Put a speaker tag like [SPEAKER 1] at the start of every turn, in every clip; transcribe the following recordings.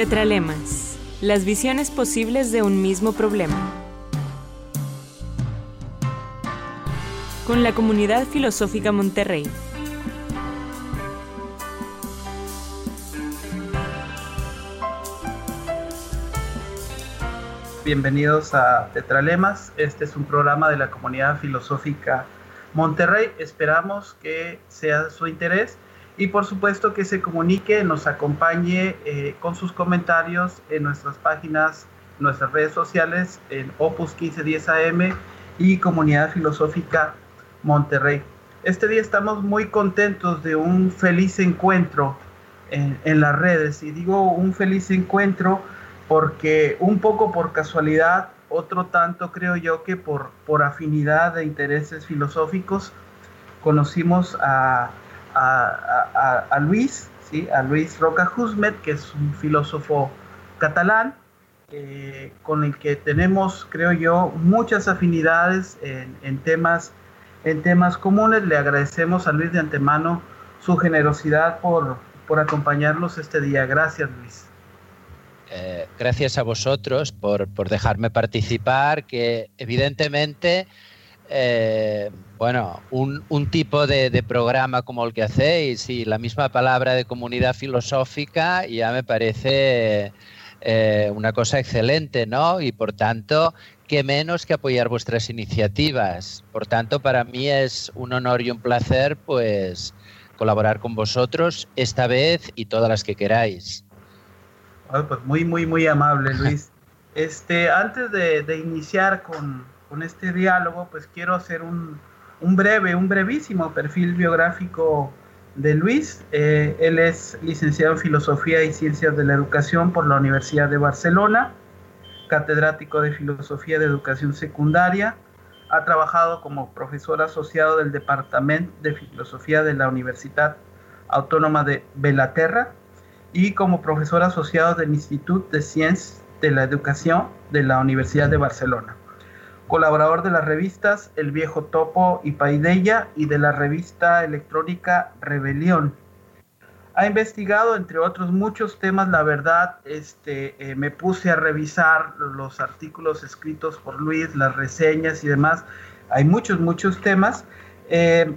[SPEAKER 1] Tetralemas, las visiones posibles de un mismo problema. Con la comunidad filosófica Monterrey.
[SPEAKER 2] Bienvenidos a Tetralemas. Este es un programa de la comunidad filosófica Monterrey. Esperamos que sea de su interés y por supuesto que se comunique, nos acompañe eh, con sus comentarios en nuestras páginas, nuestras redes sociales, en Opus 1510 AM y Comunidad Filosófica Monterrey. Este día estamos muy contentos de un feliz encuentro en, en las redes y digo un feliz encuentro porque un poco por casualidad, otro tanto creo yo que por, por afinidad de intereses filosóficos, conocimos a a, Luis, ¿sí? a Luis Roca Husmet, que es un filósofo catalán, eh, con el que tenemos, creo yo, muchas afinidades en, temas, en temas comunes. Le agradecemos a Luis de antemano su generosidad por, por acompañarnos este día. Gracias, Luis.
[SPEAKER 3] Eh, gracias a vosotros por, por, dejarme participar, que evidentemente eh, bueno, un, tipo de, programa como el que hacéis y la misma palabra de comunidad filosófica ya me parece eh, una cosa excelente, ¿no? Y por tanto, qué menos que apoyar vuestras iniciativas. Por tanto, para mí es un honor y un placer, pues, colaborar con vosotros esta vez y todas las que queráis.
[SPEAKER 2] pues muy, muy, muy amable, Luis. Este, antes de iniciar con, con este diálogo, pues quiero hacer un, breve, un brevísimo perfil biográfico de Luis. Eh, él es licenciado en Filosofía y Ciencias de la Educación por la Universidad de Barcelona, catedrático de Filosofía de Educación Secundaria. Ha trabajado como profesor asociado del Departamento de Filosofía de la Universidad Autónoma de Belaterra y como profesor asociado del Instituto de Ciencias de la Educación de la Universidad de Barcelona colaborador de las revistas El Viejo Topo y Paideya y de la revista electrónica Rebelión. Ha investigado, entre otros muchos temas, la verdad, este, eh, me puse a revisar los artículos escritos por Luis, las reseñas y demás. Hay muchos, muchos temas, eh,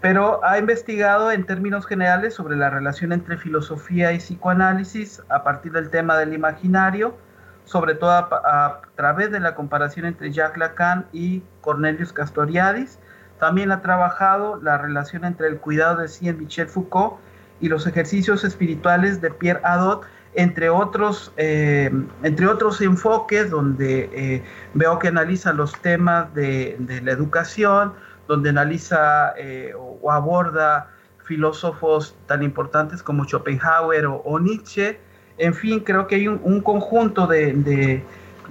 [SPEAKER 2] pero ha investigado en términos generales sobre la relación entre filosofía y psicoanálisis a partir del tema del imaginario, sobre todo a, través de la comparación entre Jacques Lacan y Cornelius Castoriadis. También ha trabajado la relación entre el cuidado de sí en Michel Foucault y los ejercicios espirituales de Pierre Adot, entre otros, eh, entre otros enfoques donde eh, veo que analiza los temas de, la educación, donde analiza eh, o, aborda filósofos tan importantes como Schopenhauer o Nietzsche, en fin, creo que hay un, conjunto de,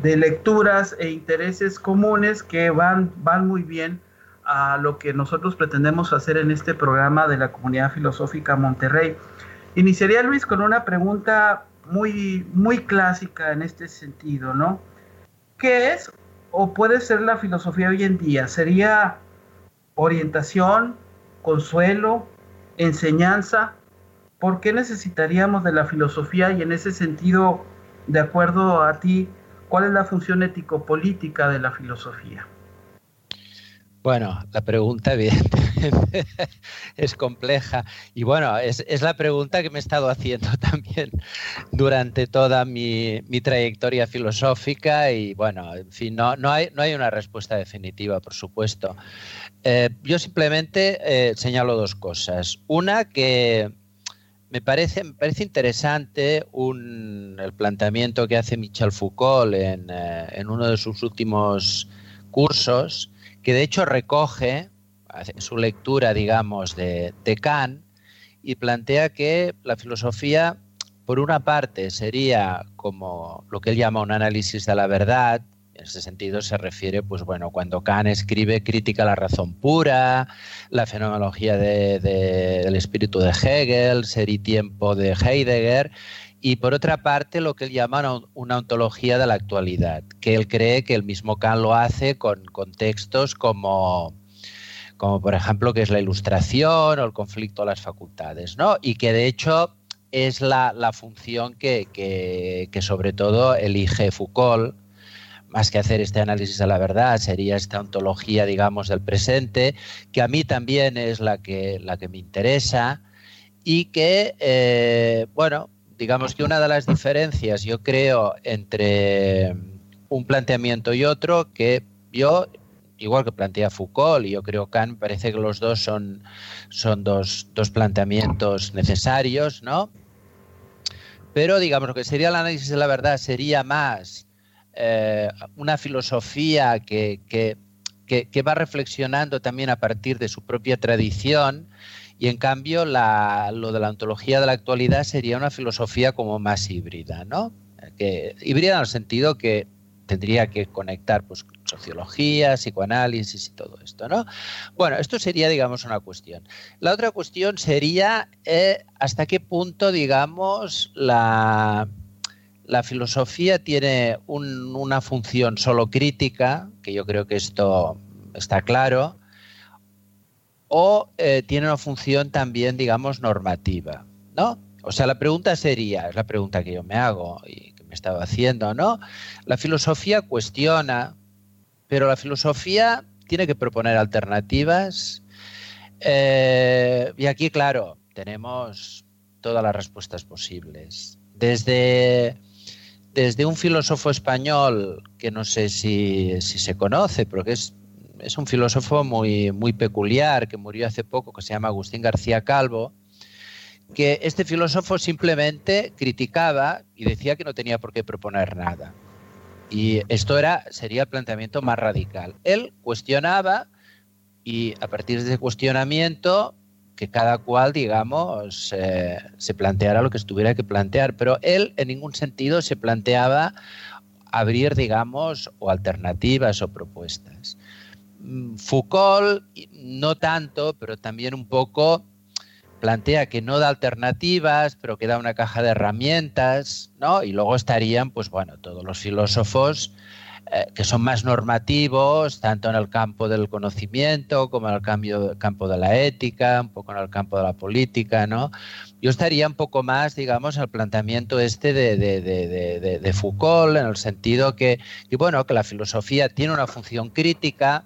[SPEAKER 2] lecturas e intereses comunes que van, van muy bien a lo que nosotros pretendemos hacer en este programa de la Comunidad Filosófica Monterrey. Iniciaría, Luis, con una pregunta muy, muy clásica en este sentido, ¿no? ¿Qué es o puede ser la filosofía hoy en día? ¿Sería orientación, consuelo, enseñanza? ¿Por qué necesitaríamos de la filosofía? Y en ese sentido, de acuerdo a ti, ¿cuál es la función ético-política de la filosofía?
[SPEAKER 3] Bueno, la pregunta evidentemente es compleja y bueno, es, la pregunta que me he estado haciendo también durante toda mi, trayectoria filosófica y bueno, en fin, no, no, hay, no hay una respuesta definitiva, por supuesto. Eh, yo simplemente eh, señalo dos cosas. Una, que me parece, me parece interesante el planteamiento que hace Michel Foucault en, eh, en, uno de sus últimos cursos, que de hecho recoge su lectura, digamos, de, de Kant y plantea que la filosofía, por una parte, sería como lo que él llama un análisis de la verdad, en ese sentido se refiere, pues bueno, cuando Kant escribe crítica a la razón pura, la fenomenología del espíritu de Hegel, ser y tiempo de Heidegger, y por otra parte lo que él llama una ontología de la actualidad, que él cree que el mismo Kant lo hace con contextos como como por ejemplo que es la ilustración o el conflicto de las facultades, ¿no? Y que de hecho es la, función que, que, sobre todo elige Foucault, más que hacer este análisis de la verdad, sería esta ontología, digamos, del presente, que a mí también es la que, la que me interesa y que, eh, bueno, digamos que una de las diferencias, yo creo, entre un planteamiento y otro, que yo, igual que plantea Foucault y yo creo Kant, parece que los dos son, son dos, dos planteamientos necesarios, ¿no? Pero digamos, lo que sería el análisis de la verdad sería más eh, una filosofía que, que, que, va reflexionando también a partir de su propia tradición y en cambio la, lo de la ontología de la actualidad sería una filosofía como más híbrida, ¿no? Que, híbrida en el sentido que tendría que conectar pues, sociología, psicoanálisis y todo esto, ¿no? Bueno, esto sería, digamos, una cuestión. La otra cuestión sería eh, hasta qué punto, digamos, la, la filosofía tiene una función solo crítica, que yo creo que esto está claro, o eh, tiene una función también, digamos, normativa, ¿no? O sea, la pregunta sería, es la pregunta que yo me hago y que me estaba haciendo, ¿no? La filosofía cuestiona, pero la filosofía tiene que proponer alternativas. Eh, y aquí, claro, tenemos todas las respuestas posibles. Desde, desde un filósofo español que no sé si, se conoce, pero que es es un filósofo muy, muy peculiar que murió hace poco, que se llama Agustín García Calvo, que este filósofo simplemente criticaba y decía que no tenía por qué proponer nada. Y esto era, sería el planteamiento más radical. Él cuestionaba y a partir de ese cuestionamiento que cada cual, digamos, eh, se planteara lo que estuviera que plantear, pero él en ningún sentido se planteaba abrir, digamos, o alternativas o propuestas. Mm, Foucault, no tanto, pero también un poco plantea que no da alternativas, pero que da una caja de herramientas, ¿no? Y luego estarían, pues bueno, todos los filósofos eh, que son más normativos, tanto en el campo del conocimiento como en el cambio, campo de la ética, un poco en el campo de la política, ¿no? Yo estaría un poco más, digamos, al planteamiento este de, de, Foucault, en el sentido que, que, bueno, que la filosofía tiene una función crítica,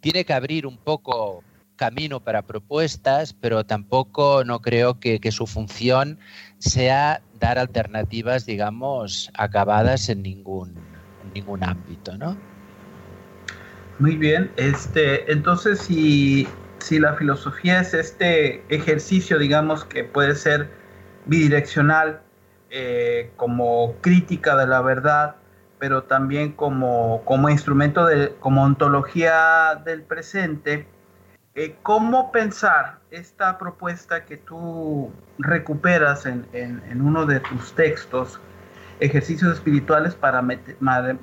[SPEAKER 3] tiene que abrir un poco camino para propuestas, pero tampoco no creo que, su función sea dar alternativas, digamos, acabadas en ningún, ningún ámbito, ¿no?
[SPEAKER 2] Muy bien, este, entonces si, si la filosofía es este ejercicio, digamos, que puede ser bidireccional, eh, como crítica de la verdad, pero también como, como instrumento, de, como ontología del presente, eh, ¿cómo pensar esta propuesta que tú recuperas en, en, uno de tus textos, Ejercicios Espirituales para,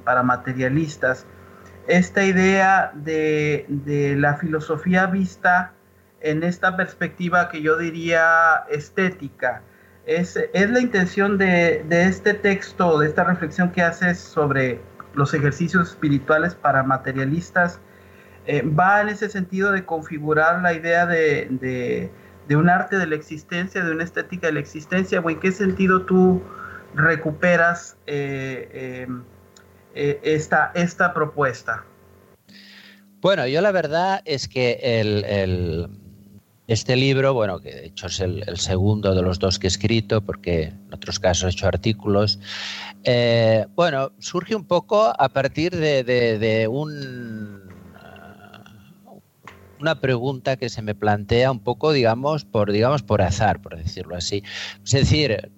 [SPEAKER 2] para Materialistas? Esta idea de, de la filosofía vista en esta perspectiva que yo diría estética, es, la intención de, este texto, de esta reflexión que haces sobre los ejercicios espirituales para materialistas, eh, va en ese sentido de configurar la idea de, un arte de la existencia, de una estética de la existencia, o en qué sentido tú recuperas eh, eh, esta, esta propuesta.
[SPEAKER 3] Bueno, yo la verdad es que el este libro, bueno, que de hecho es el, segundo de los dos que he escrito, porque en otros casos he hecho artículos, eh, bueno, surge un poco a partir de, un, una pregunta que se me plantea un poco, digamos, por, digamos, por azar, por decirlo así. Es decir,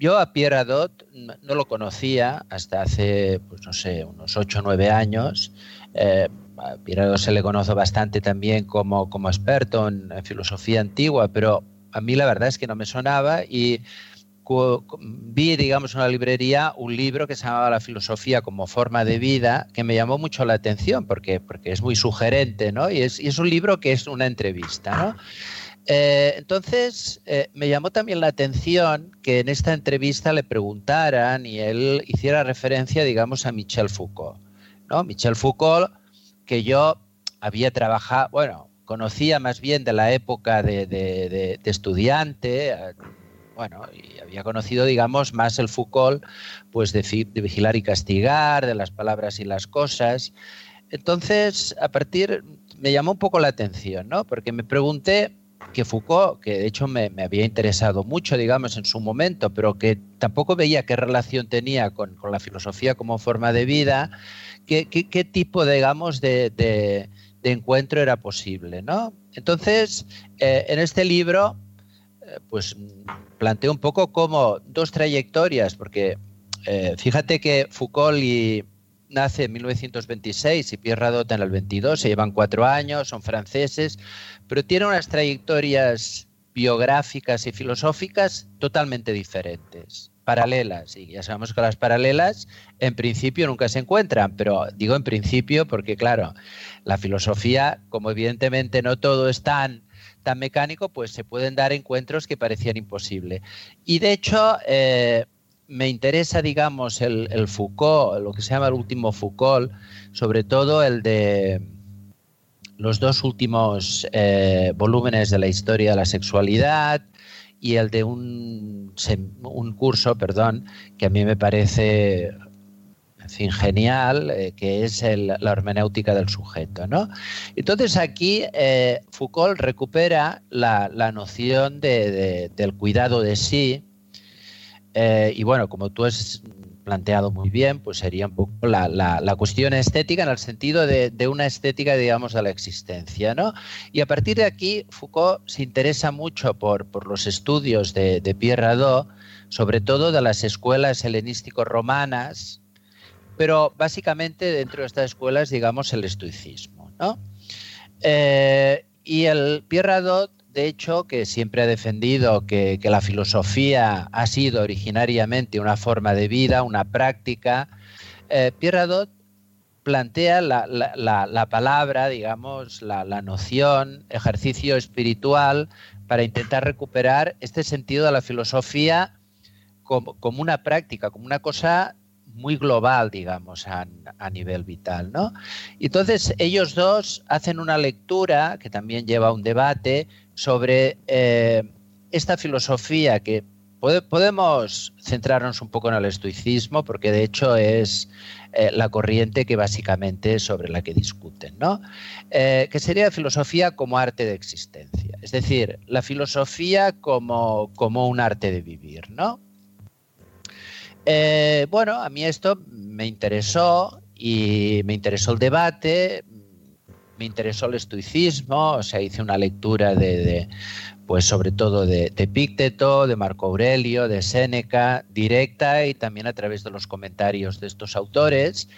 [SPEAKER 3] yo a Pierre Adot no lo conocía hasta hace, pues no sé, unos 8 o 9 años. Eh, a se le conoce bastante también como, como experto en, filosofía antigua, pero a mí la verdad es que no me sonaba y vi, digamos, en la librería un libro que se llamaba La filosofía como forma de vida, que me llamó mucho la atención porque, porque es muy sugerente, ¿no? Y es, y es un libro que es una entrevista, ¿no? Eh, entonces, eh, me llamó también la atención que en esta entrevista le preguntaran y él hiciera referencia, digamos, a Michel Foucault. ¿no? Michel Foucault que yo había trabajado, bueno, conocía más bien de la época de, estudiante, bueno, y había conocido, digamos, más el Foucault, pues de, de, vigilar y castigar, de las palabras y las cosas. Entonces, a partir, me llamó un poco la atención, ¿no? Porque me pregunté que Foucault, que de hecho me, había interesado mucho, digamos, en su momento, pero que tampoco veía qué relación tenía con, la filosofía como forma de vida, qué, qué, tipo, digamos, de, de, encuentro era posible, ¿no? Entonces, eh, en este libro, eh, pues planteo un poco como dos trayectorias, porque eh, fíjate que Foucault y, nace en 1926 y Pierre Radot en el 22, se llevan cuatro años, son franceses, pero tienen unas trayectorias biográficas y filosóficas totalmente diferentes, paralelas. Y ya sabemos que las paralelas en principio nunca se encuentran, pero digo en principio porque, claro, la filosofía, como evidentemente no todo es tan, tan mecánico, pues se pueden dar encuentros que parecían imposibles. Y de hecho, eh, me interesa, digamos, el, Foucault, lo que se llama el último Foucault, sobre todo el de los dos últimos eh, volúmenes de la historia de la sexualidad y el de un, un curso, perdón, que a mí me parece genial, eh, que es la hermenéutica del sujeto. ¿no? Entonces aquí eh, Foucault recupera la, noción del cuidado de sí, eh, y bueno, como tú has planteado muy bien, pues sería un poco la, cuestión estética en el sentido de, una estética, digamos, de la existencia, ¿no? Y a partir de aquí, Foucault se interesa mucho por, los estudios de, Pierre Hadot, sobre todo de las escuelas helenístico-romanas, pero básicamente dentro de estas escuelas, digamos, el estoicismo, ¿no? Eh, y el Pierre Hadot de hecho, que siempre ha defendido que, la filosofía ha sido originariamente una forma de vida, una práctica, eh, Pierre Radot plantea la, palabra, digamos, la, noción, ejercicio espiritual, para intentar recuperar este sentido de la filosofía como, como una práctica, como una cosa muy global, digamos, a, nivel vital, ¿no? Entonces, ellos dos hacen una lectura que también lleva a un debate sobre eh, esta filosofía que podemos centrarnos un poco en el estoicismo, porque de hecho es eh, la corriente que básicamente es sobre la que discuten, ¿no? Eh, que sería filosofía como arte de existencia, es decir, la filosofía como, como un arte de vivir, ¿no? Bueno, a mí esto me interesó y me interesó el debate, me interesó el estoicismo, o sea, hice una lectura de, pues sobre todo de, de de Marco Aurelio, de Séneca, directa y también a través de los comentarios de estos autores.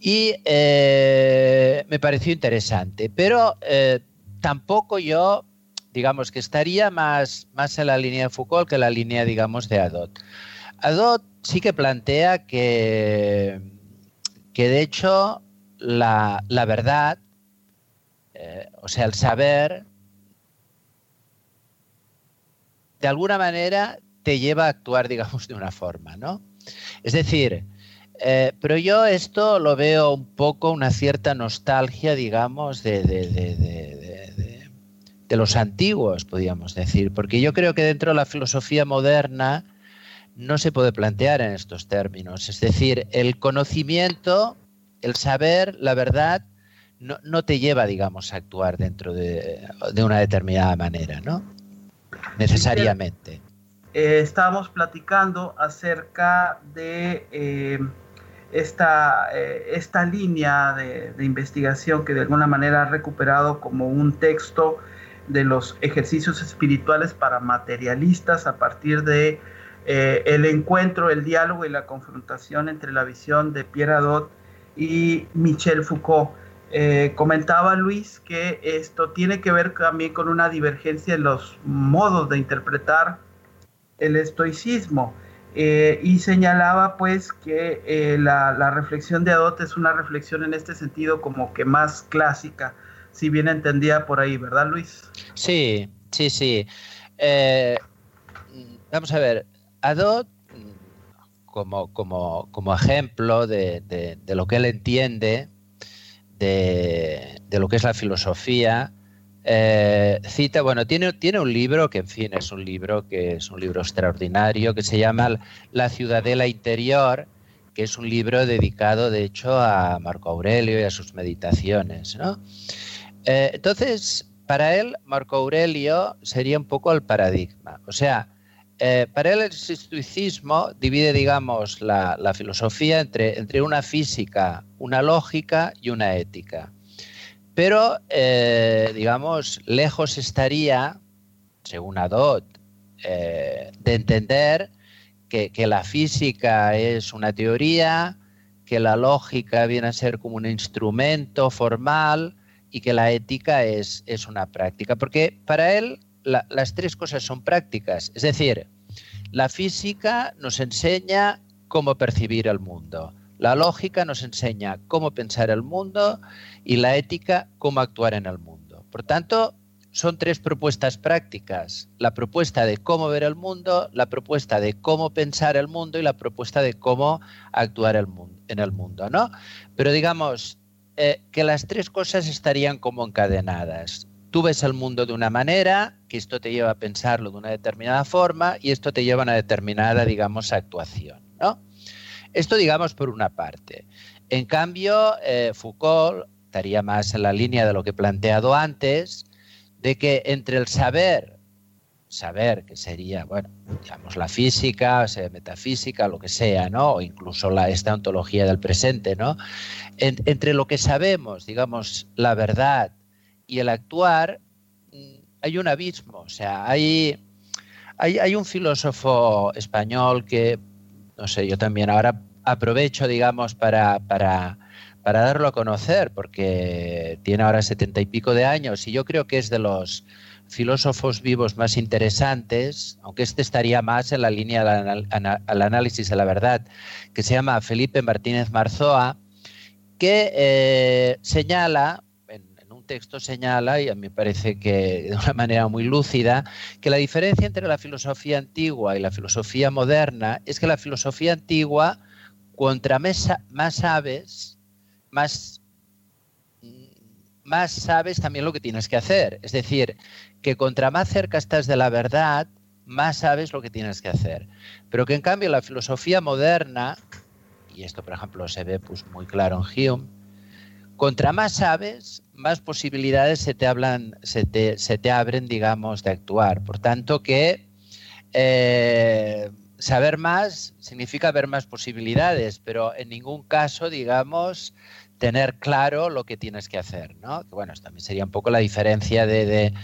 [SPEAKER 3] Y eh, me pareció interesante, pero eh, tampoco yo, digamos que estaría más, más en la línea de Foucault que en la línea, digamos, de Adot. Adot sí que plantea que, que de hecho la, verdad, eh, o sea, el saber, de alguna manera te lleva a actuar, digamos, de una forma, ¿no? Es decir, eh, pero yo esto lo veo un poco una cierta nostalgia, digamos, de, de, de, de, los antiguos, podríamos decir, porque yo creo que dentro de la filosofía moderna no se puede plantear en estos términos. Es decir, el conocimiento, el saber, la verdad, no, te lleva, digamos, a actuar dentro de, una determinada manera, ¿no? Necesariamente.
[SPEAKER 2] Eh, estábamos platicando acerca de eh, esta, eh, esta línea de, de, investigación que de alguna manera ha recuperado como un texto de los ejercicios espirituales para materialistas a partir de el encuentro, el diálogo y la confrontación entre la visión de Pierre Adot y Michel Foucault. Eh, comentaba Luis que esto tiene que ver también con una divergencia en los modos de interpretar el estoicismo. Eh, y señalaba pues que la, la, reflexión de Adot es una reflexión en este sentido como que más clásica, si bien entendía por ahí, ¿verdad Luis?
[SPEAKER 3] Sí, sí, sí. vamos a ver, Adot, como, como, como ejemplo de, lo que él entiende de, lo que es la filosofía, eh, cita, bueno, tiene, tiene un libro que, en fin, es un libro que es un libro extraordinario que se llama La Ciudadela Interior, que es un libro dedicado, de hecho, a Marco Aurelio y a sus meditaciones, ¿no? Eh, entonces, para él, Marco Aurelio sería un poco el paradigma. O sea, eh, para él el estoicismo divide, digamos, la, la filosofía entre, entre una física, una lógica y una ética. Pero, eh, digamos, lejos estaría, según Adot, eh, de entender que, la física es una teoría, que la lógica viene a ser como un instrumento formal y que la ética es, es una práctica. Porque para él las tres cosas son prácticas. Es decir, la física nos enseña cómo percibir el mundo. La lógica nos enseña cómo pensar el mundo y la ética cómo actuar en el mundo. Por tanto, son tres propuestas prácticas. La propuesta de cómo ver el mundo, la propuesta de cómo pensar el mundo y la propuesta de cómo actuar en el mundo. ¿no? Pero digamos eh, que las tres cosas estarían como encadenadas. Tú ves el mundo de una manera, que esto te lleva a pensarlo de una determinada forma y esto te lleva a una determinada, digamos, actuación. ¿no? Esto, digamos, por una parte. En cambio, eh, Foucault estaría más en la línea de lo que he planteado antes, de que entre el saber, saber que sería, bueno, digamos, la física, metafísica, lo que sea, ¿no? O incluso la, esta ontología del presente, ¿no? entre lo que sabemos, digamos, la verdad y el actuar, mm, hay un abismo, o sea, hay, hay, hay un filósofo español que no sé, yo también ahora aprovecho, digamos, para, para, para darlo a conocer, porque tiene ahora setenta y pico de años y yo creo que es de los filósofos vivos más interesantes, aunque este estaría más en la línea del análisis de la verdad, que se llama Felipe Martínez Marzoa, que eh, señala, texto señala, y a mí me parece que de una manera muy lúcida, que la diferencia entre la filosofía antigua y la filosofía moderna es que la filosofía antigua, contra más, sabes, más, más sabes también lo que tienes que hacer. Es decir, que contra más cerca estás de la verdad, más sabes lo que tienes que hacer. Pero que en cambio la filosofía moderna, y esto por ejemplo se ve pues, muy claro en Hume, contra más sabes, más posibilidades se te, hablan, se se abren, digamos, de actuar. Por tanto, que eh, saber más significa ver más posibilidades, pero en ningún caso, digamos, tener claro lo que tienes que hacer, ¿no? bueno, también sería un poco la diferencia de, de,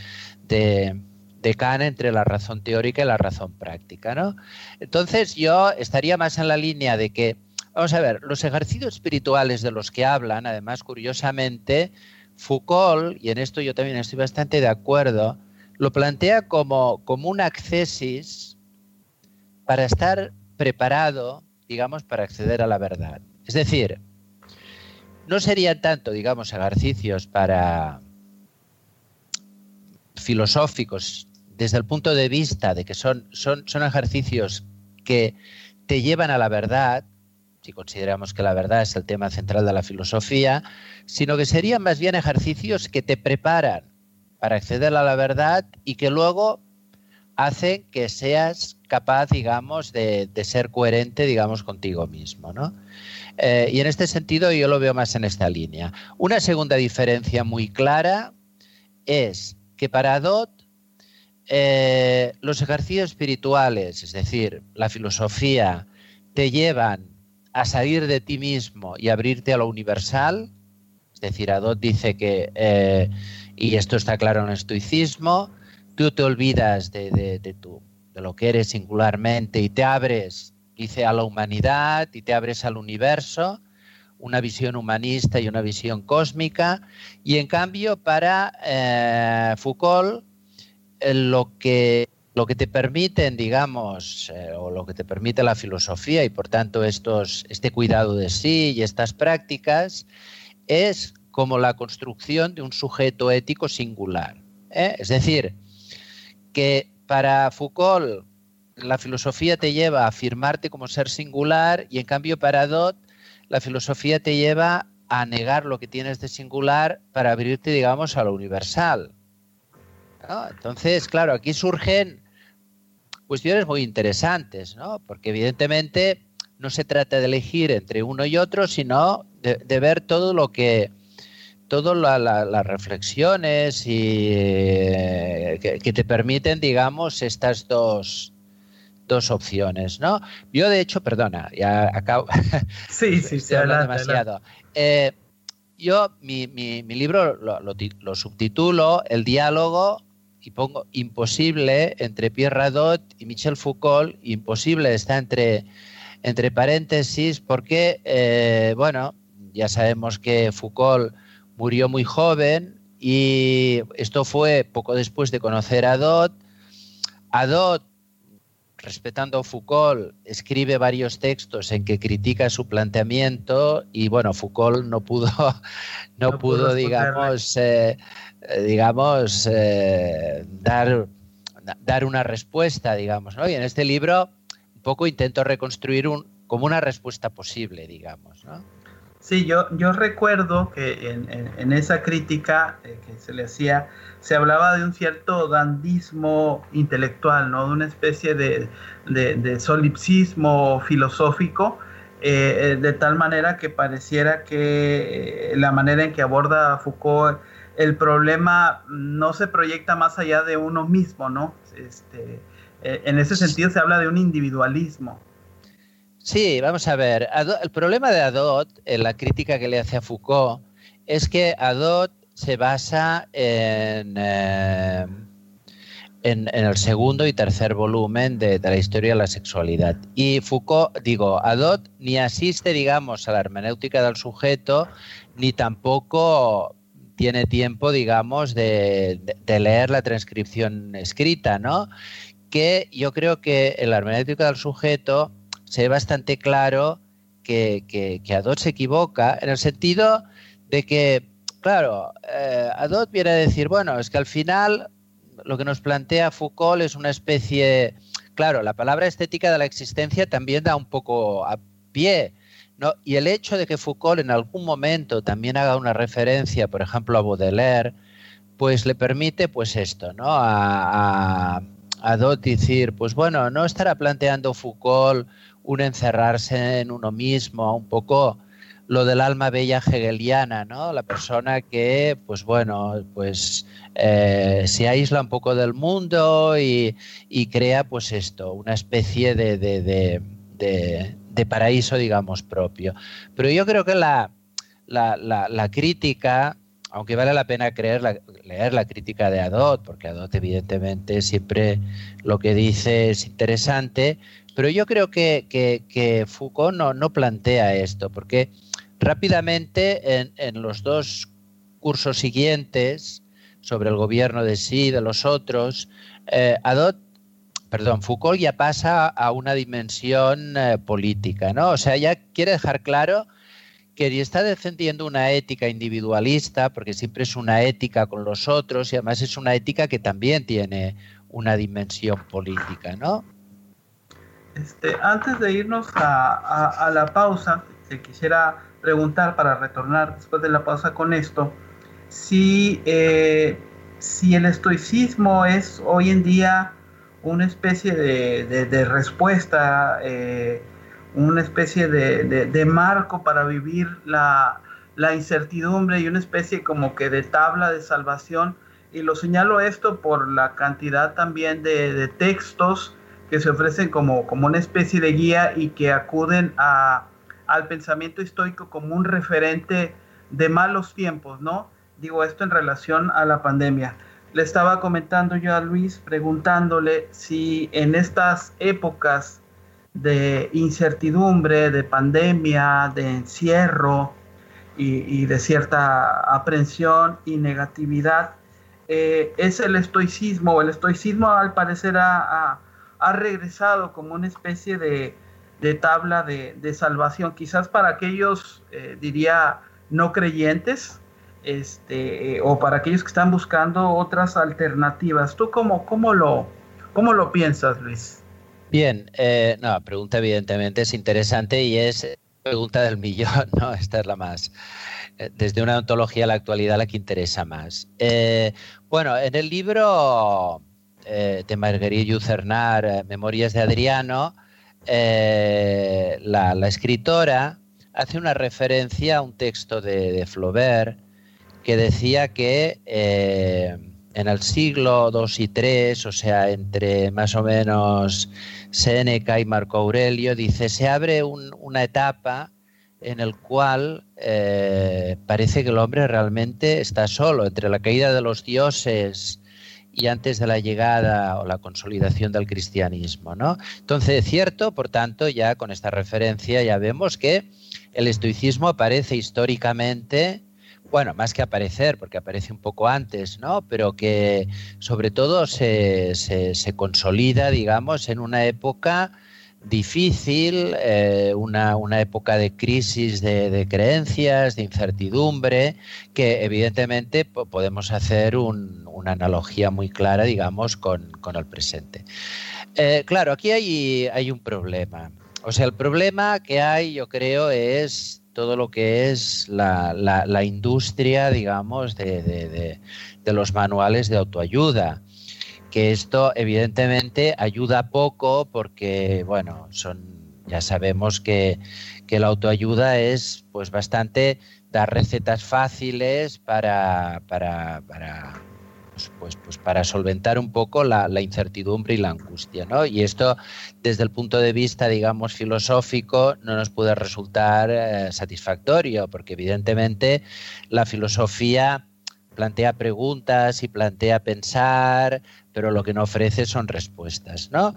[SPEAKER 3] de, entre la razón teórica y la razón práctica, ¿no? Entonces yo estaría más en la línea de que Vamos a ver, los ejercicios espirituales de los que hablan, además, curiosamente, Foucault, y en esto yo también estoy bastante de acuerdo, lo plantea como, como un accesis para estar preparado, digamos, para acceder a la verdad. Es decir, no serían tanto, digamos, ejercicios para filosóficos desde el punto de vista de que son, son, son ejercicios que te llevan a la verdad, si consideramos que la verdad es el tema central de la filosofía, sino que serían más bien ejercicios que te preparan para acceder a la verdad y que luego hacen que seas capaz, digamos, de, ser coherente, digamos, contigo mismo, ¿no? Eh, y en este sentido yo lo veo más en esta línea. Una segunda diferencia muy clara es que para Dot eh, los ejercicios espirituales, es decir, la filosofía, te llevan a salir de ti mismo y abrirte a lo universal. Es decir, Adot dice que, eh, y esto está claro en el estoicismo, tú te olvidas de, de, de, de lo que eres singularmente y te abres, dice, a la humanidad y te abres al universo, una visión humanista y una visión cósmica. Y en cambio, para eh, Foucault, eh, lo que lo que te permiten, digamos, eh, o lo que te permite la filosofía y por tanto estos, este cuidado de sí y estas prácticas, es como la construcción de un sujeto ético singular. ¿eh? Es decir, que para Foucault la filosofía te lleva a afirmarte como ser singular y en cambio para Dot la filosofía te lleva a negar lo que tienes de singular para abrirte, digamos, a lo universal. Entonces, claro, aquí surgen cuestiones muy interesantes, ¿no? Porque evidentemente no se trata de elegir entre uno y otro, sino de, ver todo lo que, todas las reflexiones y, eh, que, te permiten, digamos, estas dos, dos opciones, ¿no? Yo, de hecho, perdona, ya acabo.
[SPEAKER 2] Sí, sí, sí,
[SPEAKER 3] demasiado. Eh, yo, mi, mi, mi libro lo, lo, subtitulo El diálogo y pongo imposible entre Pierre Radot y Michel Foucault. Imposible está entre, entre paréntesis porque, eh, bueno, ya sabemos que Foucault murió muy joven y esto fue poco después de conocer a Dot. Adot, respetando a Foucault, escribe varios textos en que critica su planteamiento y bueno, Foucault no pudo, no, pudo, digamos, eh, eh, digamos, eh, dar, dar una respuesta, digamos, ¿no? Y en este libro un poco intento reconstruir un, como una respuesta posible, digamos, ¿no?
[SPEAKER 2] Sí, yo, yo recuerdo que en, esa crítica eh, que se le hacía, se hablaba de un cierto dandismo intelectual, ¿no? De una especie de, solipsismo filosófico, de tal manera que pareciera que la manera en que aborda Foucault el problema no se proyecta más allá de uno mismo, ¿no? Este, eh, en ese sentido se habla de un individualismo.
[SPEAKER 3] Sí, vamos a ver. El problema de Adot, en la crítica que le hace a Foucault, es que Adot se basa en, eh, en, el segundo y tercer volumen de, de, la historia de la sexualidad. Y Foucault, digo, Adot ni asiste, digamos, a la hermenéutica del sujeto, ni tampoco tiene tiempo, digamos, de, leer la transcripción escrita, ¿no? Que yo creo que en la hermenéutica del sujeto se ve bastante claro que, que, Adot se equivoca en el sentido de que, claro, eh, Adot viene a decir, bueno, es que al final lo que nos plantea Foucault es una especie, claro, la palabra estética de la existencia también da un poco a pie no, y el hecho de que Foucault en algún momento también haga una referencia, por ejemplo, a Baudelaire, pues le permite pues esto, ¿no? A, a, decir, pues bueno, no estará planteando Foucault un encerrarse en uno mismo, un poco lo del alma bella hegeliana, ¿no? La persona que, pues bueno, pues eh, se aísla un poco del mundo y, crea, pues esto, una especie de, de de paraíso, digamos, propio. Pero yo creo que la, la, crítica, aunque vale la pena creer, leer la crítica de Adot, porque Adot evidentemente siempre lo que dice es interesante, pero yo creo que, Foucault no, plantea esto, porque rápidamente en, en los dos cursos siguientes sobre el gobierno de sí, de los otros, eh, Adot perdón, Foucault ya pasa a una dimensión eh, política, ¿no? O sea, ya quiere dejar claro que está defendiendo una ética individualista, porque siempre es una ética con los otros y además es una ética que también tiene una dimensión política, ¿no?
[SPEAKER 2] Este, antes de irnos a, la pausa, te quisiera preguntar para retornar después de la pausa con esto, si, eh, el estoicismo es hoy en día una especie de, respuesta, eh, una especie de, marco para vivir la, incertidumbre y una especie como que de tabla de salvación. Y lo señalo esto por la cantidad también de, textos que se ofrecen como, como una especie de guía y que acuden a, al pensamiento estoico como un referente de malos tiempos, ¿no? Digo esto en relación a la pandemia. Le estaba comentando yo a Luis preguntándole si en estas épocas de incertidumbre, de pandemia, de encierro y, de cierta aprensión y negatividad, eh, es el estoicismo. El estoicismo al parecer ha, regresado como una especie de, tabla de, salvación, quizás para aquellos, eh, diría, no creyentes, este, o para aquellos que están buscando otras alternativas. ¿Tú cómo, cómo, lo, cómo lo piensas, Luis?
[SPEAKER 3] Bien, eh, no, la pregunta evidentemente es interesante y es, pregunta del millón, ¿no? Esta es la más, eh, desde una ontología a la actualidad, la que interesa más. Bueno, en el libro eh, de Marguerite Yucernar, Memorias de Adriano, la, escritora hace una referencia a un texto de, Flaubert que decía que en el siglo II y III, o sea, entre más o menos Séneca y Marco Aurelio, dice, se abre una etapa en el cual eh, parece que el hombre realmente está solo, entre la caída de los dioses y antes de la llegada o la consolidación del cristianismo. ¿no? Entonces, cierto, por tanto, ya con esta referencia ya vemos que el estoicismo aparece históricamente bueno, más que aparecer, porque aparece un poco antes, ¿no? Pero que sobre todo se, se, consolida, digamos, en una época difícil, eh, una, época de crisis de, creencias, de incertidumbre, que evidentemente podemos hacer una analogía muy clara, digamos, con, el presente. Eh, claro, aquí hay, hay un problema. O sea, el problema que hay, yo creo, es todo lo que es la, industria, digamos, de, los manuales de autoayuda. Que esto evidentemente ayuda poco porque, bueno, son, ya sabemos que, la autoayuda es pues bastante dar recetas fáciles para, para pues, pues, pues, para solventar un poco la, incertidumbre y la angustia. ¿no? Y esto, desde el punto de vista, digamos, filosófico, no nos puede resultar eh, satisfactorio, porque evidentemente la filosofía plantea preguntas y plantea pensar, pero lo que no ofrece son respuestas, ¿no?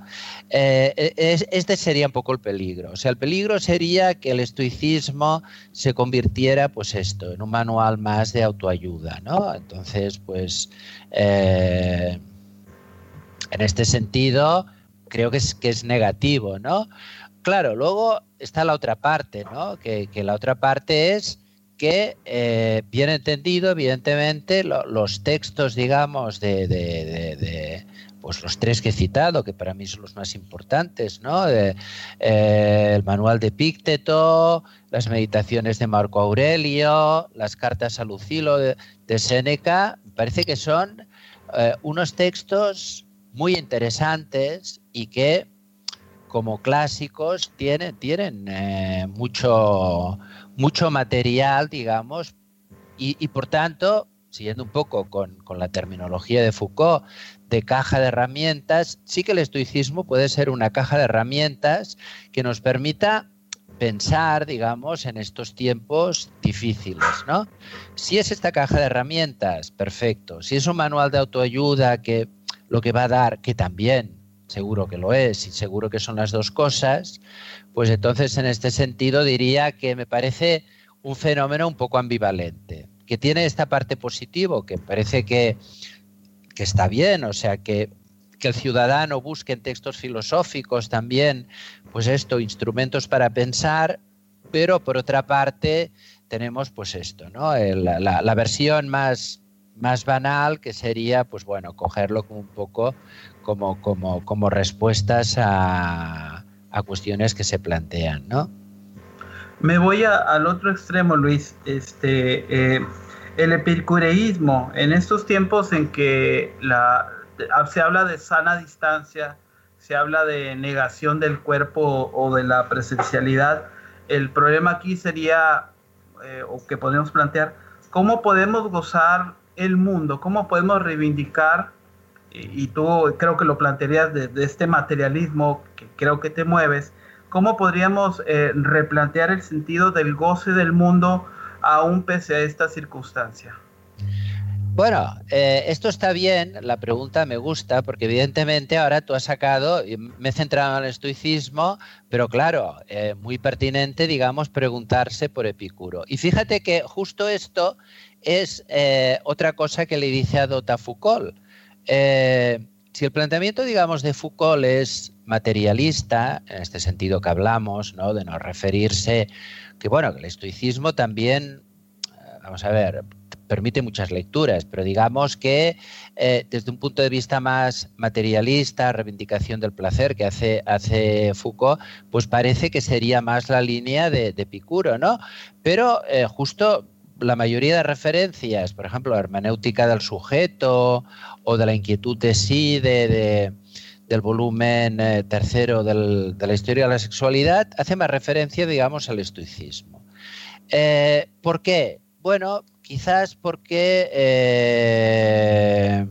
[SPEAKER 3] Eh, este sería un poco el peligro. O sea, el peligro sería que el estoicismo se convirtiera, pues esto, en un manual más de autoayuda, ¿no? Entonces, pues, eh, en este sentido, creo que es, que es negativo, ¿no? Claro, luego está la otra parte, ¿no? Que, que la otra parte es que, eh, bien entendido, evidentemente, los textos, digamos, de, pues los tres que he citado, que para mí son los más importantes, ¿no? Eh, el manual de Pícteto, las meditaciones de Marco Aurelio, las cartas a Lucilo de, Séneca, parece que son eh, unos textos muy interesantes y que como clásicos tienen, tienen mucho, mucho material, digamos, y, por tanto, siguiendo un poco con, la terminología de Foucault, de caja de herramientas, sí que el estoicismo puede ser una caja de herramientas que nos permita pensar, digamos, en estos tiempos difíciles, ¿no? Si es esta caja de herramientas, perfecto. Si es un manual de autoayuda que lo que va a dar, que también seguro que lo es y seguro que son las dos cosas, pues entonces en este sentido diría que me parece un fenómeno un poco ambivalente, que tiene esta parte positiva, que parece que, está bien, o sea, que, que el ciudadano busque en textos filosóficos también, pues esto, instrumentos para pensar, pero por otra parte tenemos pues esto, ¿no? La, la, versión más, más banal que sería, pues bueno, cogerlo como un poco como, como, como respuestas a, a cuestiones que se plantean, ¿no?
[SPEAKER 2] Me voy al otro extremo, Luis. Este, eh, el epicureísmo, en estos tiempos en que la, se habla de sana distancia, se habla de negación del cuerpo o de la presencialidad, el problema aquí sería, eh, o que podemos plantear, cómo podemos gozar el mundo, cómo podemos reivindicar y tú creo que lo plantearías de, este materialismo que creo que te mueves, ¿cómo podríamos eh, replantear el sentido del goce del mundo aún pese a esta circunstancia?
[SPEAKER 3] Bueno, eh, esto está bien, la pregunta me gusta, porque evidentemente ahora tú has sacado, me he centrado en el estoicismo, pero claro, eh, muy pertinente, digamos, preguntarse por Epicuro. Y fíjate que justo esto es otra cosa que le dice a Dota Foucault. Eh, si el planteamiento, digamos, de Foucault es materialista, en este sentido que hablamos, ¿no? de no referirse, que bueno, que el estoicismo también, eh, vamos a ver, permite muchas lecturas, pero digamos que eh, desde un punto de vista más materialista, reivindicación del placer que hace, hace Foucault, pues parece que sería más la línea de, de Epicuro, ¿no? Pero justo la mayoría de referencias, por ejemplo, la hermenéutica del sujeto o de la inquietud de sí, de, del volumen eh, tercero de la historia de la sexualidad, hace más referencia, digamos, al estoicismo. Eh, ¿Por qué? Bueno, quizás porque... Eh,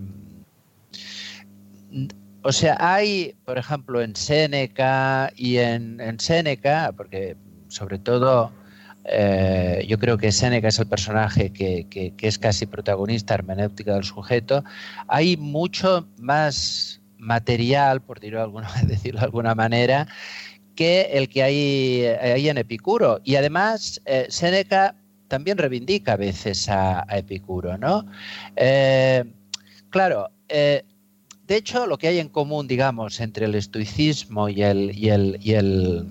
[SPEAKER 3] o sea, hay, por ejemplo, en Séneca y en, en Séneca, porque sobre todo eh, yo creo que Séneca es el personaje que, es casi protagonista hermenéutica del sujeto. Hay mucho más material, por decirlo de alguna manera, que el que hay, en Epicuro. Y además, eh, Séneca también reivindica a veces a, Epicuro, ¿no? Eh, claro, de hecho, lo que hay en común, digamos, entre el estoicismo y el, y el y el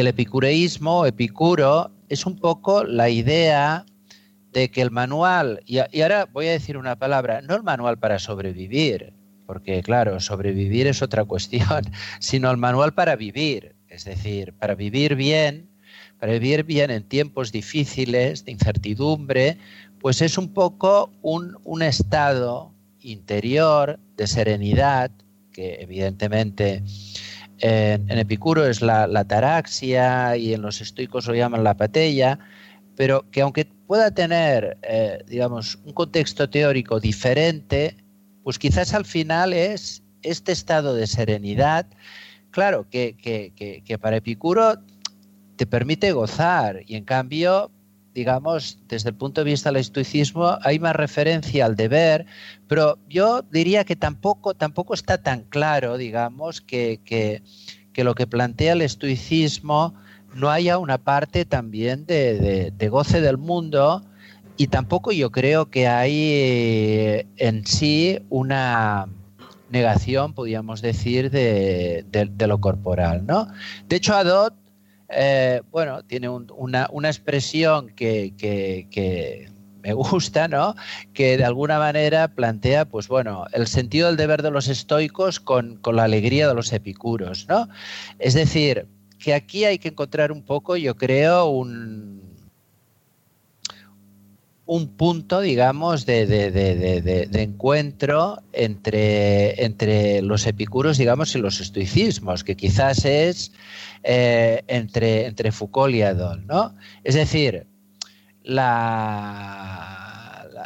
[SPEAKER 3] epicureísmo, Epicuro, es un poco la idea de que el manual, y, ahora voy a decir una palabra, no el manual para sobrevivir, porque claro, sobrevivir es otra cuestión, sino el manual para vivir, es decir, para vivir bien, para vivir bien en tiempos difíciles, de incertidumbre, pues es un poco un estado interior de serenidad, que evidentemente en, Epicuro es la, taraxia y en los estoicos lo llaman la patella, pero que aunque pueda tener, eh, digamos, un contexto teórico diferente, pues quizás al final es este estado de serenidad, claro, que, que para Epicuro te permite gozar y en cambio digamos, desde el punto de vista del estoicismo, hay más referencia al deber, pero yo diría que tampoco, tampoco está tan claro, digamos, que, que, lo que plantea el estoicismo no haya una parte también de, goce del mundo y tampoco yo creo que hay eh, en sí una negación, podríamos decir, de, de, lo corporal. ¿no? De hecho, Adot eh, bueno, tiene una, expresión que, me gusta, ¿no? Que de alguna manera plantea, pues bueno, el sentido del deber de los estoicos con, la alegría de los epicuros, ¿no? Es decir, que aquí hay que encontrar un poco, yo creo, un, un punto, digamos, de, de, encuentro entre, entre los epicuros, digamos, y los estoicismos, que quizás es eh, entre, entre Foucault y Adol, ¿no? Es decir, la,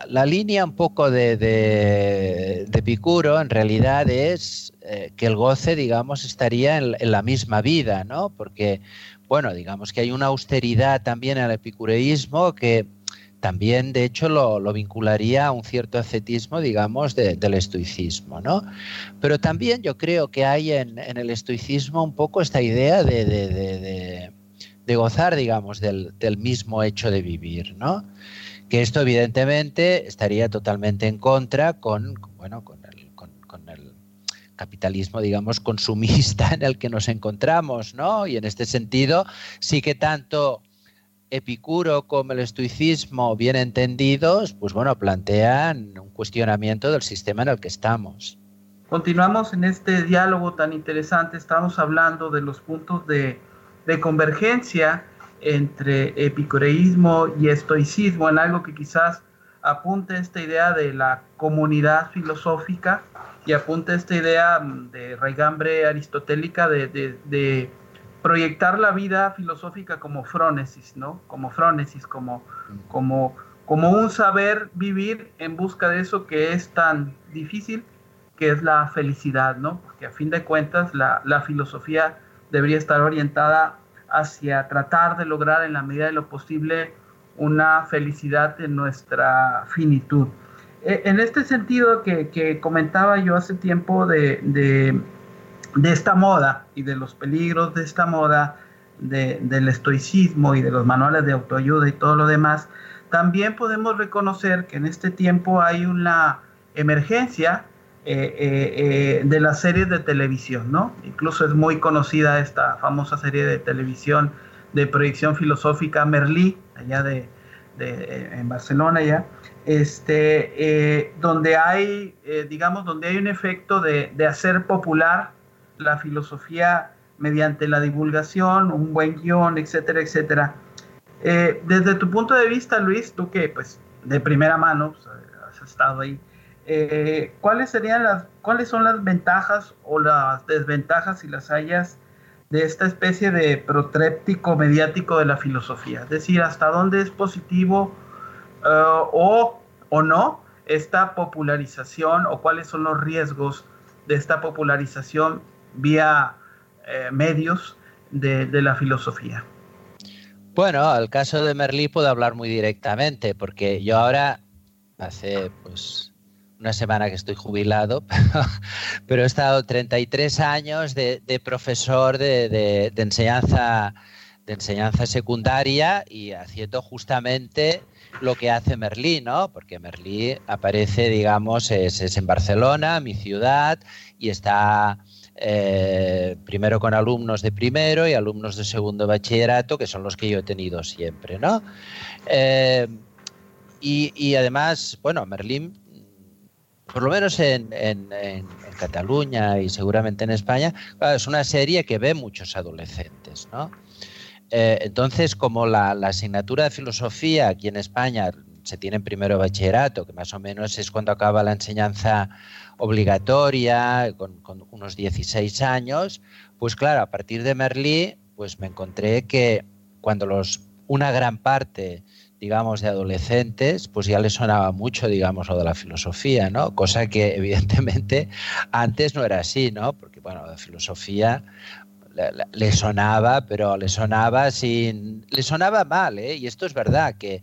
[SPEAKER 3] la, línea un poco de, de, Epicuro en realidad es eh, que el goce, digamos, estaría en, la misma vida, ¿no? Porque, bueno, digamos que hay una austeridad también al epicureísmo que también, de hecho, lo, vincularía a un cierto ascetismo, digamos, del estoicismo, ¿no? Pero también yo creo que hay en, el estoicismo un poco esta idea de, gozar, digamos, del, mismo hecho de vivir, ¿no? Que esto, evidentemente, estaría totalmente en contra con, bueno, con el, con el capitalismo, digamos, consumista en el que nos encontramos, ¿no? Y en este sentido, sí que tanto Epicuro como el estoicismo bien entendidos, pues bueno, plantean un cuestionamiento del sistema en el que estamos.
[SPEAKER 2] Continuamos en este diálogo tan interesante, estamos hablando de los puntos de, convergencia entre epicureísmo y estoicismo, en algo que quizás apunte esta idea de la comunidad filosófica y apunta esta idea de raigambre aristotélica de proyectar la vida filosófica como frónesis, ¿no? Como frónesis, como, como, como un saber vivir en busca de eso que es tan difícil, que es la felicidad, ¿no? Porque a fin de cuentas la, la filosofía debería estar orientada hacia tratar de lograr en la medida de lo posible una felicidad en nuestra finitud. E, en este sentido que, que comentaba yo hace tiempo de, de de esta moda y de los peligros de esta moda, del estoicismo y de los manuales de autoayuda y todo lo demás, también podemos reconocer que en este tiempo hay una emergencia eh, eh, eh, de las series de televisión, ¿no? Incluso es muy conocida esta famosa serie de televisión de proyección filosófica Merlí, allá de, en Barcelona ya, este, donde hay, digamos, donde hay un efecto de, hacer popular la filosofía mediante la divulgación, un buen guion, etcétera, etcétera. Eh, desde tu punto de vista, Luis, tú que pues de primera mano pues, has estado ahí, ¿cuáles serían las, cuáles son las ventajas o las desventajas si las hayas de esta especie de protréptico mediático de la filosofía? Es decir, hasta dónde es positivo uh, o, o no esta popularización o cuáles son los riesgos de esta popularización vía eh, medios de, la filosofía.
[SPEAKER 3] Bueno, al caso de Merlí puedo hablar muy directamente, porque yo ahora, hace pues una semana que estoy jubilado, pero, he estado 33 años de, profesor de, de, enseñanza de enseñanza secundaria y haciendo justamente lo que hace Merlí, ¿no? Porque Merlí aparece, digamos, es, en Barcelona, mi ciudad, y está eh, primero con alumnos de primero y alumnos de segundo bachillerato, que son los que yo he tenido siempre, ¿no? Eh, y, además, bueno, Merlín, por lo menos en, en, Cataluña y seguramente en España, es una serie que ve muchos adolescentes, ¿no? Eh, entonces, como la, asignatura de filosofía aquí en España se tiene en primero bachillerato, que más o menos es cuando acaba la enseñanza obligatoria, con, unos 16 años, pues claro, a partir de Merlí, pues me encontré que cuando los, una gran parte, digamos, de adolescentes, pues ya les sonaba mucho, digamos, lo de la filosofía, ¿no? Cosa que evidentemente antes no era así, ¿no? Porque, bueno, la filosofía le, sonaba, pero le sonaba sin. le sonaba mal, ¿eh? Y esto es verdad, que,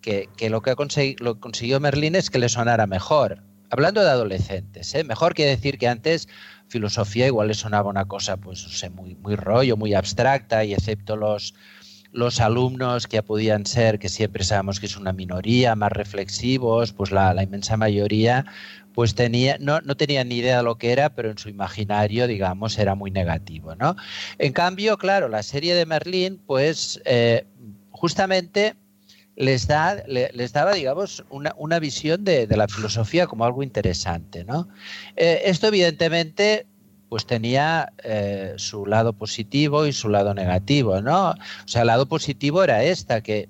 [SPEAKER 3] que, lo que lo consiguió Merlín es que le sonara mejor. Hablando de adolescentes, ¿eh? mejor que decir que antes filosofía igual le sonaba una cosa, pues, no sé, muy, muy rollo, muy abstracta, y excepto los, los alumnos que podían ser, que siempre sabemos que es una minoría, más reflexivos, pues la, inmensa mayoría pues tenía, no, no tenían ni idea de lo que era, pero en su imaginario, digamos, era muy negativo, ¿no? En cambio, claro, la serie de Merlín, pues eh, justamente les, da, les daba, digamos, una, visión de, la filosofía como algo interesante, ¿no? Eh, esto, evidentemente, pues tenía eh, su lado positivo y su lado negativo, ¿no? O sea, el lado positivo era esta, que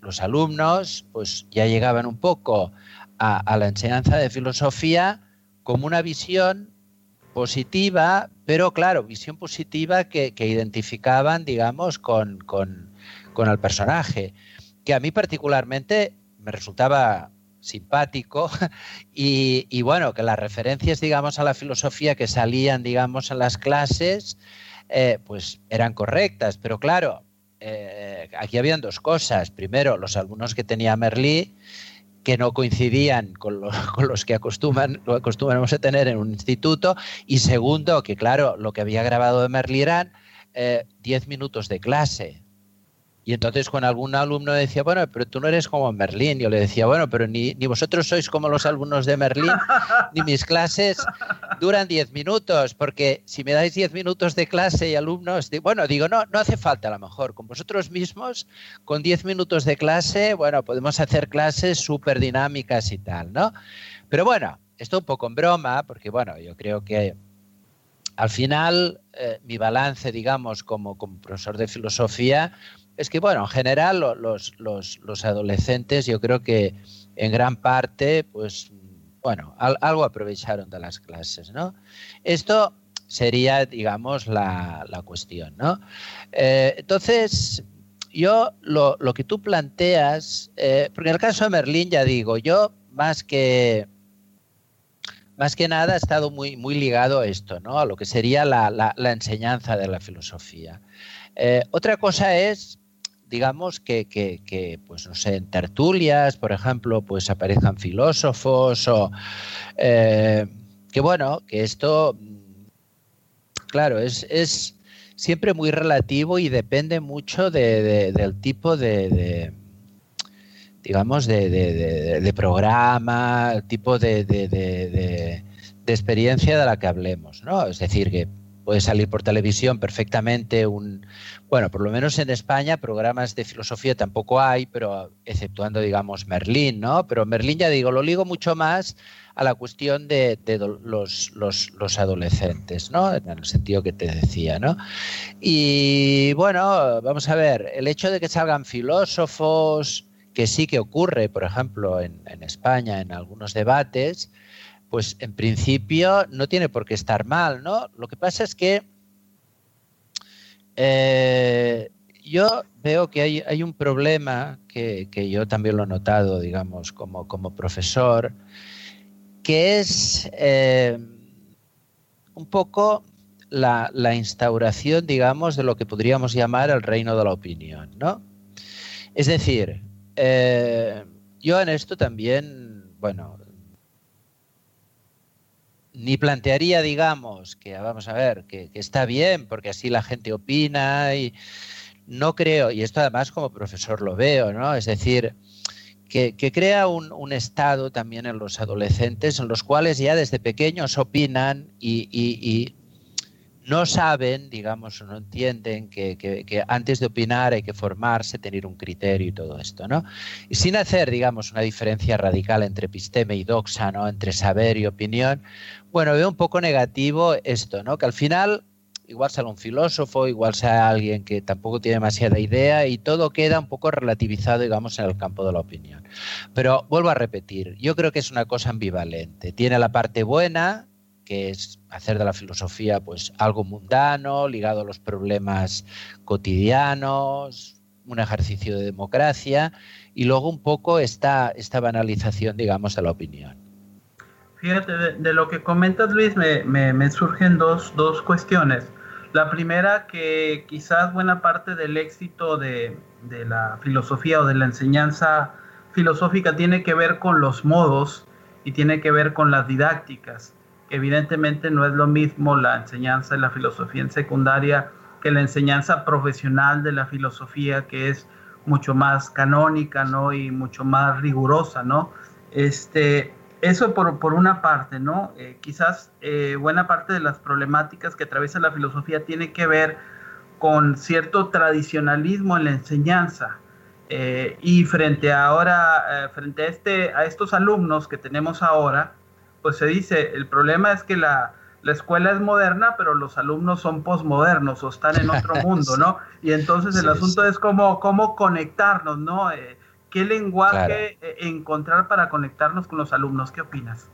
[SPEAKER 3] los alumnos, pues ya llegaban un poco a, la enseñanza de filosofía como una visión positiva, pero claro, visión positiva que, identificaban, digamos, con, con, el personaje, que a mí particularmente me resultaba simpático y, bueno, que las referencias, digamos, a la filosofía que salían, digamos, en las clases, eh, pues eran correctas, pero claro, eh, aquí habían dos cosas. Primero, los alumnos que tenía Merlí, que no coincidían con, los que acostumbramos a tener en un instituto. Y segundo, que claro, lo que había grabado de Merlí eran 10 eh, minutos de clase. Y entonces cuando algún alumno decía, bueno, pero tú no eres como Merlín, yo le decía, bueno, pero ni, ni vosotros sois como los alumnos de Merlín, ni mis clases duran 10 minutos, porque si me dais 10 minutos de clase y alumnos, bueno, digo, no, no hace falta a lo mejor, con vosotros mismos, con 10 minutos de clase, bueno, podemos hacer clases súper dinámicas y tal, ¿no? Pero bueno, esto un poco en broma, porque bueno, yo creo que al final eh, mi balance, digamos, como profesor de filosofía, es que, bueno, en general los, los, adolescentes yo creo que en gran parte, pues, bueno, algo aprovecharon de las clases, ¿no? Esto sería, digamos, la, cuestión, ¿no? Eh, entonces, yo lo, que tú planteas, eh, porque en el caso de Merlín, ya digo, yo más que más que nada he estado muy, muy ligado a esto, ¿no? A lo que sería la, la, enseñanza de la filosofía. Eh, otra cosa es digamos, que, que, pues no sé, en tertulias, por ejemplo, pues aparezcan filósofos o eh, que bueno, que esto, claro, es, es siempre muy relativo y depende mucho de, del tipo de, digamos, de, de, programa, tipo de, experiencia de la que hablemos, ¿no? Es decir, que puede salir por televisión perfectamente un, bueno, por lo menos en España programas de filosofía tampoco hay, pero exceptuando, digamos, Merlín, ¿no? Pero Merlín, ya digo, lo ligo mucho más a la cuestión de, los, los, adolescentes, ¿no? En el sentido que te decía, ¿no? Y bueno, vamos a ver, el hecho de que salgan filósofos, que sí que ocurre, por ejemplo, en, en España, en algunos debates, pues en principio no tiene por qué estar mal, ¿no? Lo que pasa es que eh, yo veo que hay, un problema que, yo también lo he notado, digamos, como, profesor, que es eh, un poco la, instauración, digamos, de lo que podríamos llamar el reino de la opinión, ¿no? Es decir, eh, yo en esto también, bueno, ni plantearía, digamos, que vamos a ver, que, está bien, porque así la gente opina y no creo, y esto además como profesor lo veo, ¿no? Es decir, que, crea un, estado también en los adolescentes en los cuales ya desde pequeños opinan y no saben, digamos, o no entienden que, antes de opinar hay que formarse, tener un criterio y todo esto, ¿no? Y sin hacer, digamos, una diferencia radical entre episteme y doxa, ¿no? Entre saber y opinión, bueno, veo un poco negativo esto, ¿no? Que al final igual sea un filósofo, igual sea alguien que tampoco tiene demasiada idea y todo queda un poco relativizado, digamos, en el campo de la opinión. Pero vuelvo a repetir, yo creo que es una cosa ambivalente. Tiene la parte buena, que es hacer de la filosofía pues algo mundano, ligado a los problemas cotidianos, un ejercicio de democracia y luego un poco esta, esta banalización, digamos, de la opinión.
[SPEAKER 2] Fíjate, de, lo que comentas, Luis, me, surgen dos, dos, cuestiones. La primera, que quizás buena parte del éxito de, de la filosofía o de la enseñanza filosófica tiene que ver con los modos y tiene que ver con las didácticas evidentemente no es lo mismo la enseñanza de la filosofía en secundaria que la enseñanza profesional de la filosofía, que es mucho más canónica, ¿no? Y mucho más rigurosa, ¿no? Este, eso por, por una parte, ¿no? Eh, quizás eh, buena parte de las problemáticas que atraviesa la filosofía tiene que ver con cierto tradicionalismo en la enseñanza. Eh, y frente a ahora, frente a, este, a estos alumnos que tenemos ahora, pues se dice, el problema es que la, escuela es moderna, pero los alumnos son posmodernos o están en otro mundo, ¿no? Y entonces el asunto es cómo, cómo conectarnos, ¿no? Eh, ¿Qué lenguaje eh, encontrar para conectarnos con los alumnos? ¿Qué opinas?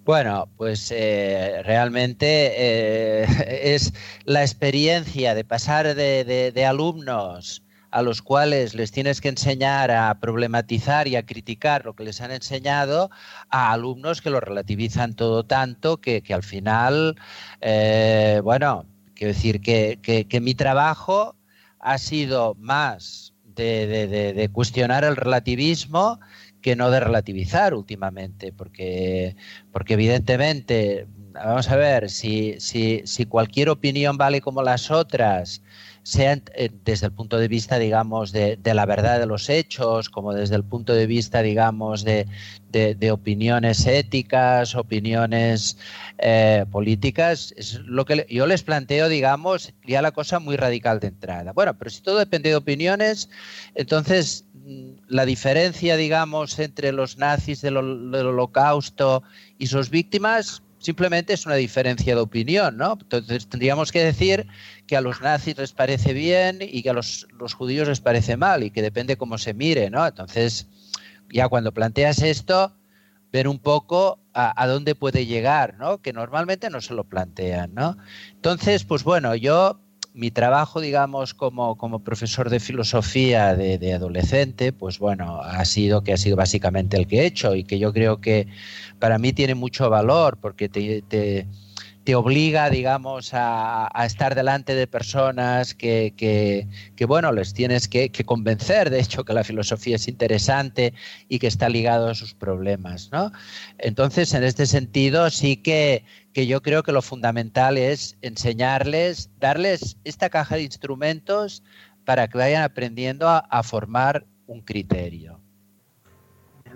[SPEAKER 3] Bueno, pues eh, realmente es la experiencia de pasar de, de alumnos a los cuales les tienes que enseñar a problematizar y a criticar lo que les han enseñado, a alumnos que lo relativizan todo tanto que, al final, eh, bueno, quiero decir que, mi trabajo ha sido más de, cuestionar el relativismo que no de relativizar últimamente, porque, porque evidentemente, vamos a ver, si, si, si cualquier opinión vale como las otras, sea eh, desde el punto de vista, digamos, de, la verdad de los hechos, como desde el punto de vista, digamos, de, opiniones éticas, opiniones eh, políticas, es lo que yo les planteo, digamos, ya la cosa muy radical de entrada. Bueno, pero si todo depende de opiniones, entonces mm, la diferencia, digamos, entre los nazis del holocausto y sus víctimas simplemente es una diferencia de opinión, ¿no? Entonces tendríamos que decir que a los nazis les parece bien y que a los, judíos les parece mal y que depende cómo se mire, ¿no? Entonces, ya cuando planteas esto, ver un poco a, dónde puede llegar, ¿no? Que normalmente no se lo plantean, ¿no? Entonces, pues bueno, yo mi trabajo, digamos, como, como profesor de filosofía de, adolescente, pues bueno, ha sido que ha sido básicamente el que he hecho y que yo creo que para mí tiene mucho valor porque te, te, obliga, digamos, a, estar delante de personas que, que, bueno, les tienes que, convencer, de hecho, que la filosofía es interesante y que está ligado a sus problemas, ¿no? Entonces, en este sentido, sí que que yo creo que lo fundamental es enseñarles, darles esta caja de instrumentos para que vayan aprendiendo a, formar un criterio.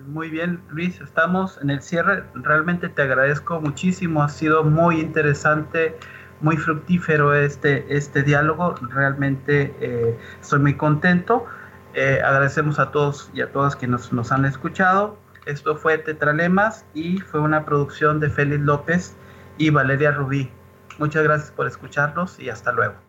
[SPEAKER 2] Muy bien, Luis, estamos en el cierre. Realmente te agradezco muchísimo, ha sido muy interesante, muy fructífero este, este diálogo. Realmente eh, muy contento. Eh, agradecemos a todos y a todas que nos han escuchado. Esto fue Tetralemas y fue una producción de Félix López y Valeria Rubí. Muchas gracias por escucharnos y hasta luego.